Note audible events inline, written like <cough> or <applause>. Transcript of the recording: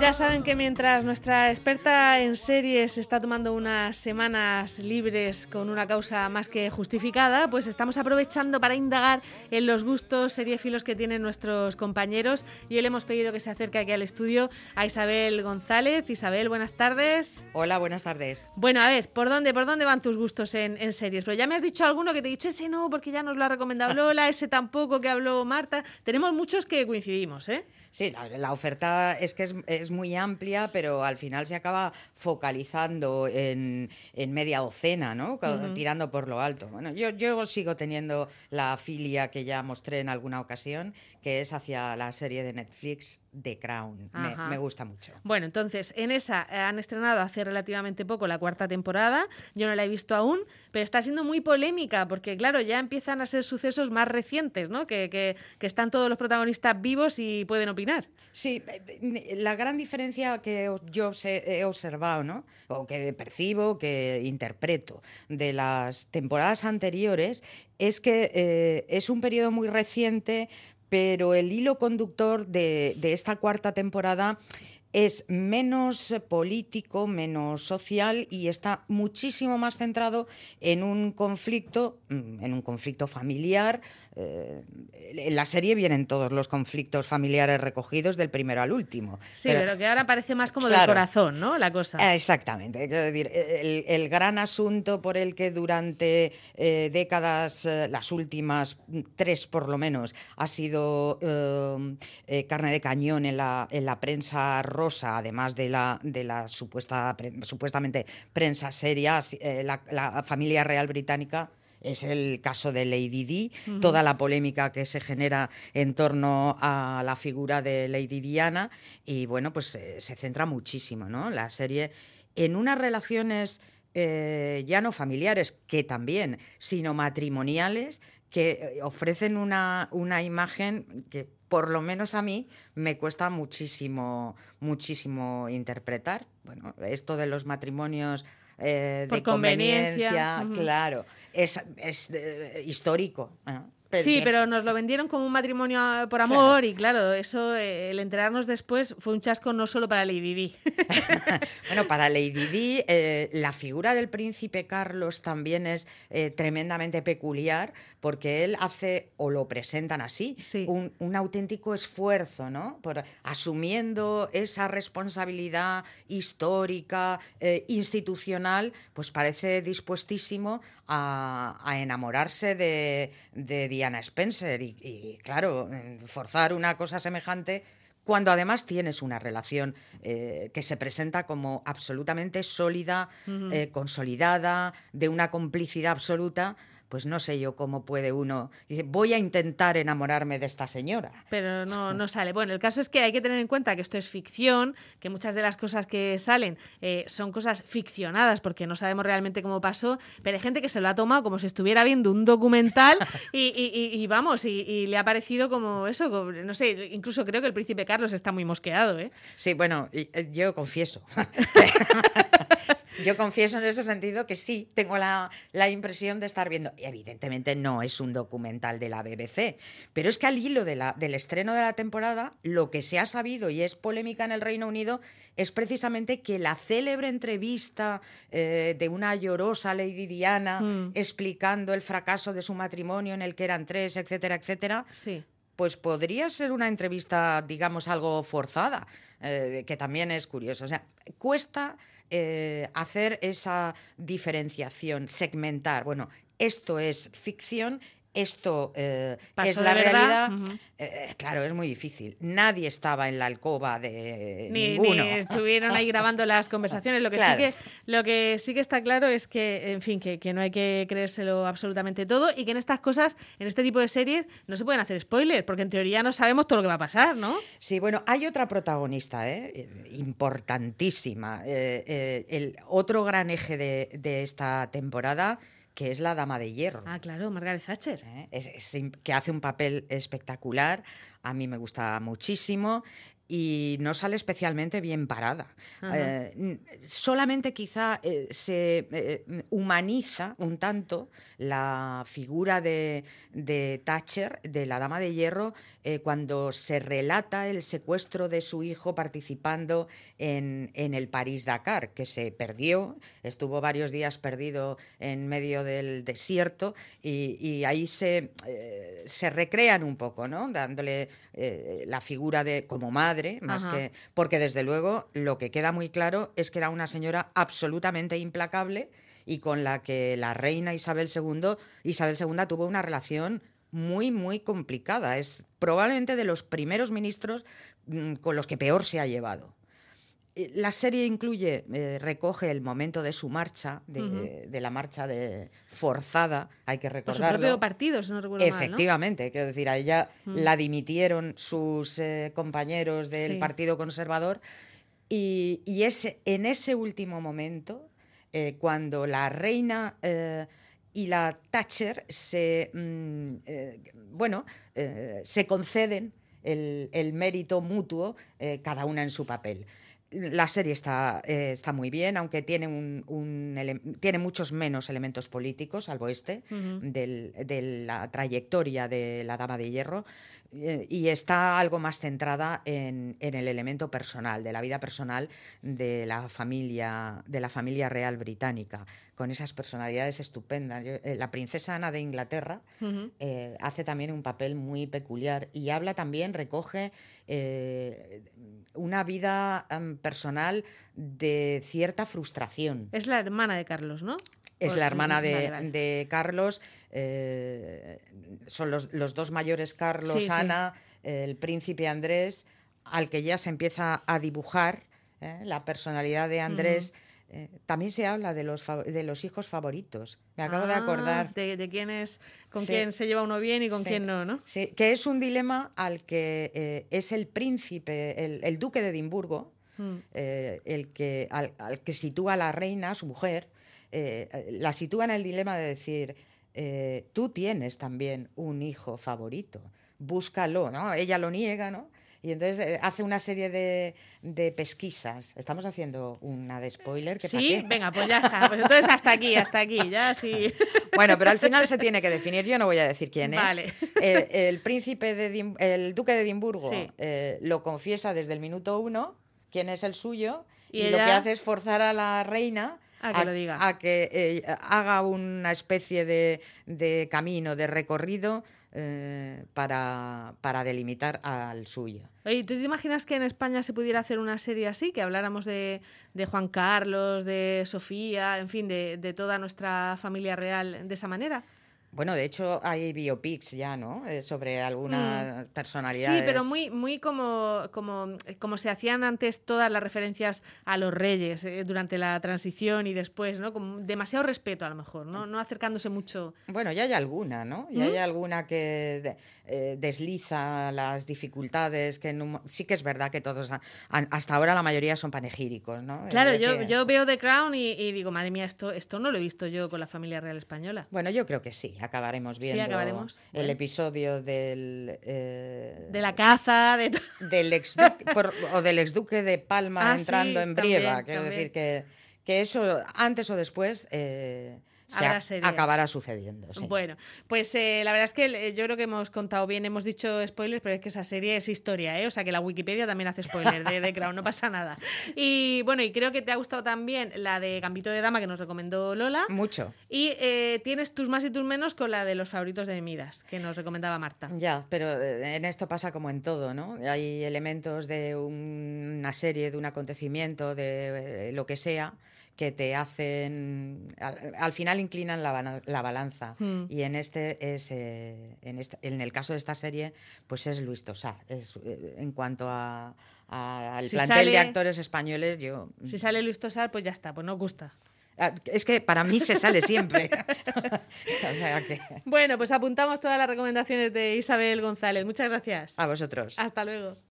Ya saben que mientras nuestra experta en series está tomando unas semanas libres con una causa más que justificada, pues estamos aprovechando para indagar en los gustos seriefilos que tienen nuestros compañeros y le hemos pedido que se acerque aquí al estudio a Isabel González. Isabel, buenas tardes. Hola, buenas tardes. Bueno, a ver, ¿por dónde, por dónde van tus gustos en, en series? Pero ya me has dicho alguno que te he dicho ese no, porque ya nos lo ha recomendado <laughs> Lola, ese tampoco que habló Marta. Tenemos muchos que coincidimos, ¿eh? Sí, la, la oferta es que es, es, muy amplia, pero al final se acaba focalizando en, en media docena, ¿no? Uh -huh. Tirando por lo alto. Bueno, yo, yo sigo teniendo la filia que ya mostré en alguna ocasión, que es hacia la serie de Netflix The Crown. Me, me, gusta mucho. Bueno, entonces, en esa han estrenado hace relativamente poco la cuarta temporada. Yo no la he visto aún, pero está siendo muy polémica porque, claro, ya empiezan a ser sucesos más recientes, ¿no? Que, que, están todos los protagonistas vivos y pueden opinar. Sí, la gran diferencia que yo he observado, ¿no? o que percibo, que interpreto de las temporadas anteriores, es que eh, es un periodo muy reciente, pero el hilo conductor de, de esta cuarta temporada es menos político, menos social y está muchísimo más centrado en un conflicto, en un conflicto familiar. Eh, en la serie vienen todos los conflictos familiares recogidos del primero al último. Sí, pero, pero que ahora parece más como claro, del corazón, ¿no? La cosa. Exactamente. Quiero decir, el, el gran asunto por el que durante eh, décadas, eh, las últimas tres por lo menos, ha sido carne de cañón en la, en la prensa rosa además de la, de la supuesta, pre, supuestamente prensa seria, eh, la, la, familia real británica. Es el caso de Lady Di, uh -huh. toda la polémica que se genera en torno a la figura de Lady Diana. Y bueno, pues eh, se centra muchísimo, ¿no? La serie en unas relaciones eh, ya no familiares, que también, sino matrimoniales, que ofrecen una, una imagen que por lo menos a mí me cuesta muchísimo, muchísimo interpretar. Bueno, esto de los matrimonios eh, por de conveniencia, conveniencia uh -huh. claro, es, es eh, histórico. ¿no? Sí, pero nos lo vendieron como un matrimonio por amor claro. y claro, eso, eh, el enterarnos después fue un chasco no solo para Lady Di. <laughs> <laughs> bueno, para Lady Di, eh, la figura del príncipe Carlos también es eh, tremendamente peculiar porque él hace, o lo presentan así, sí. un, un, auténtico esfuerzo, ¿no? Por, asumiendo esa responsabilidad histórica, eh, institucional, pues parece dispuestísimo a, a enamorarse de, de Diana Spencer y, y, claro, forzar una cosa semejante cuando además tienes una relación eh, que se presenta como absolutamente sólida, uh -huh. eh, consolidada, de una complicidad absoluta, pues no sé yo cómo puede uno. Dice, voy a intentar enamorarme de esta señora. Pero no, no sale. Bueno, el caso es que hay que tener en cuenta que esto es ficción, que muchas de las cosas que salen eh, son cosas ficcionadas porque no sabemos realmente cómo pasó, pero hay gente que se lo ha tomado como si estuviera viendo un documental y, y, y, y, vamos, y, le ha parecido como eso, como, no sé, incluso creo que el príncipe Carlos está muy mosqueado. ¿eh? Sí, bueno, eh, yo confieso. <laughs> Yo confieso en ese sentido que sí, tengo la, la, impresión de estar viendo. Y evidentemente no es un documental de la BBC, pero es que al hilo de la, del estreno de la temporada, lo que se ha sabido y es polémica en el Reino Unido es precisamente que la célebre entrevista eh, de una llorosa Lady Diana mm. explicando el fracaso de su matrimonio en el que eran tres, etcétera, etcétera. Sí pues podría ser una entrevista, digamos, algo forzada, eh, que también es curioso. O sea, cuesta eh, hacer esa diferenciación, segmentar. Bueno, esto es ficción esto eh, es la realidad, uh -huh. eh, claro, es muy difícil. Nadie estaba en la alcoba de ni, ninguno. Ni <laughs> estuvieron ahí grabando las conversaciones. Lo que, claro. sí que, lo que sí que está claro es que, en fin, que, que, no hay que creérselo absolutamente todo y que en estas cosas, en este tipo de series, no se pueden hacer spoilers, porque en teoría no sabemos todo lo que va a pasar, ¿no? Sí, bueno, hay otra protagonista, ¿eh? importantísima. Eh, el otro gran eje de, de esta temporada que es la Dama de Hierro. Ah, claro, Margaret Thatcher. ¿Eh? Es, es, que hace un papel espectacular, a mí me gusta muchísimo. Y no sale especialmente bien parada. Eh, solamente quizá eh, se eh, humaniza un tanto la figura de, Thatcher, de la Dama de Hierro, cuando se relata el secuestro de su hijo participando en, el París-Dakar, que se perdió, estuvo varios días perdido en medio del desierto y, ahí se, se recrean un poco, ¿no? dándole la figura de como madre más que. Porque desde luego lo que queda muy claro es que era una señora absolutamente implacable y con la que la reina Isabel II, Isabel II tuvo una relación muy, muy complicada. Es probablemente de los primeros ministros mm, con los que peor se ha llevado. Eh, la serie incluye, eh, recoge el momento de su marcha, de, la marcha de forzada, hay que recordarlo. Por su propio partido, si no recuerdo Efectivamente, quiero decir, a ella la dimitieron sus eh, compañeros del Partido Conservador y, es en ese último momento, cuando la reina y la Thatcher se, mm, bueno, se conceden el, el mérito mutuo, cada una en su papel la serie está, eh, está muy bien, aunque tiene, un, tiene muchos menos elementos políticos, salvo este, de la trayectoria de la Dama de Hierro, eh, y está algo más centrada en, el elemento personal, de la vida personal de la familia, de la familia real británica, con esas personalidades estupendas. Eh, la princesa Ana de Inglaterra hace también un papel muy peculiar y habla también, recoge una vida personal de cierta frustración. Es la hermana de Carlos, ¿no? Es la hermana de, Carlos, eh, son los, dos mayores Carlos, Ana, el príncipe Andrés, al que ya se empieza a dibujar ¿eh? la personalidad de Andrés. Eh, también se habla de los, de los hijos favoritos. Me acabo de ah, acordar. De, quién es, con quién se lleva uno bien y con quién no, ¿no? Sí, que es un dilema al que eh, es el príncipe, el, duque de Edimburgo, hmm. eh, el que, al, que sitúa a la reina, su mujer, la sitúa en el dilema de decir, tú tienes también un hijo favorito, búscalo, ¿no? Ella lo niega, ¿no? Y entonces eh, hace una serie de, de, pesquisas. Estamos haciendo una de spoiler. Que sí, venga, pues ya está. Pues entonces hasta aquí, hasta aquí, ya sí. <laughs> Bueno, pero al final se tiene que definir. Yo no voy a decir quién es. <laughs> El, príncipe de el duque de Edimburgo eh, lo confiesa desde el minuto uno, quién es el suyo, y, lo que hace es forzar a la reina a que, eh, haga una especie de, de camino, de recorrido eh, para, para, delimitar al suyo. Oye, ¿tú te imaginas que en España se pudiera hacer una serie así? Que habláramos de, Juan Carlos, de Sofía, en fin, de toda nuestra familia real de esa manera. Bueno, de hecho hay biopics ya, ¿no? Eh, sobre algunas mm. personalidades. Sí, pero muy, muy como, como, como se hacían antes todas las referencias a los reyes eh, durante la transición y después, ¿no? Con demasiado respeto a lo mejor, ¿no? No acercándose mucho. Bueno, ya hay alguna, ¿no? Ya hay ¿Mm? alguna que eh, desliza las dificultades, que sí que es verdad que todos, hasta ahora la mayoría son panegíricos, ¿no? Claro, yo, yo veo The Crown y, y, digo, madre mía, esto, esto no lo he visto yo con la familia real española. Bueno, yo creo que sí acabaremos viendo el episodio del... Eh, de la caza, de... <laughs> del exduque, o del exduque de Palma ah, entrando en Brieva. Quiero decir que, que eso, antes o después... Eh, se acabará sucediendo. Bueno, pues eh, la verdad es que eh, yo creo que hemos contado bien, hemos dicho spoilers, pero es que esa serie es historia, ¿eh? O sea que la Wikipedia también hace spoilers de, de Crown, no pasa nada. Y bueno, y creo que te ha gustado también la de Gambito de Dama que nos recomendó Lola. Mucho. Y tienes tus más y tus menos con la de los favoritos de Midas, que nos recomendaba Marta. Ya, pero en esto pasa como en todo, ¿no? Hay elementos de una serie, de un acontecimiento, de lo que sea que te hacen, al, final inclinan la, la balanza. Hmm. Y en este es, eh, en, en el caso de esta serie, pues es Luis Tosar. Es, eh, en cuanto a, al plantel de actores españoles, yo... Si sale Luis Tosar, pues ya está, pues nos gusta. Ah, es que para mí se sale siempre. <laughs> <laughs> Bueno, pues apuntamos todas las recomendaciones de Isabel González. Muchas gracias. A vosotros. Hasta luego.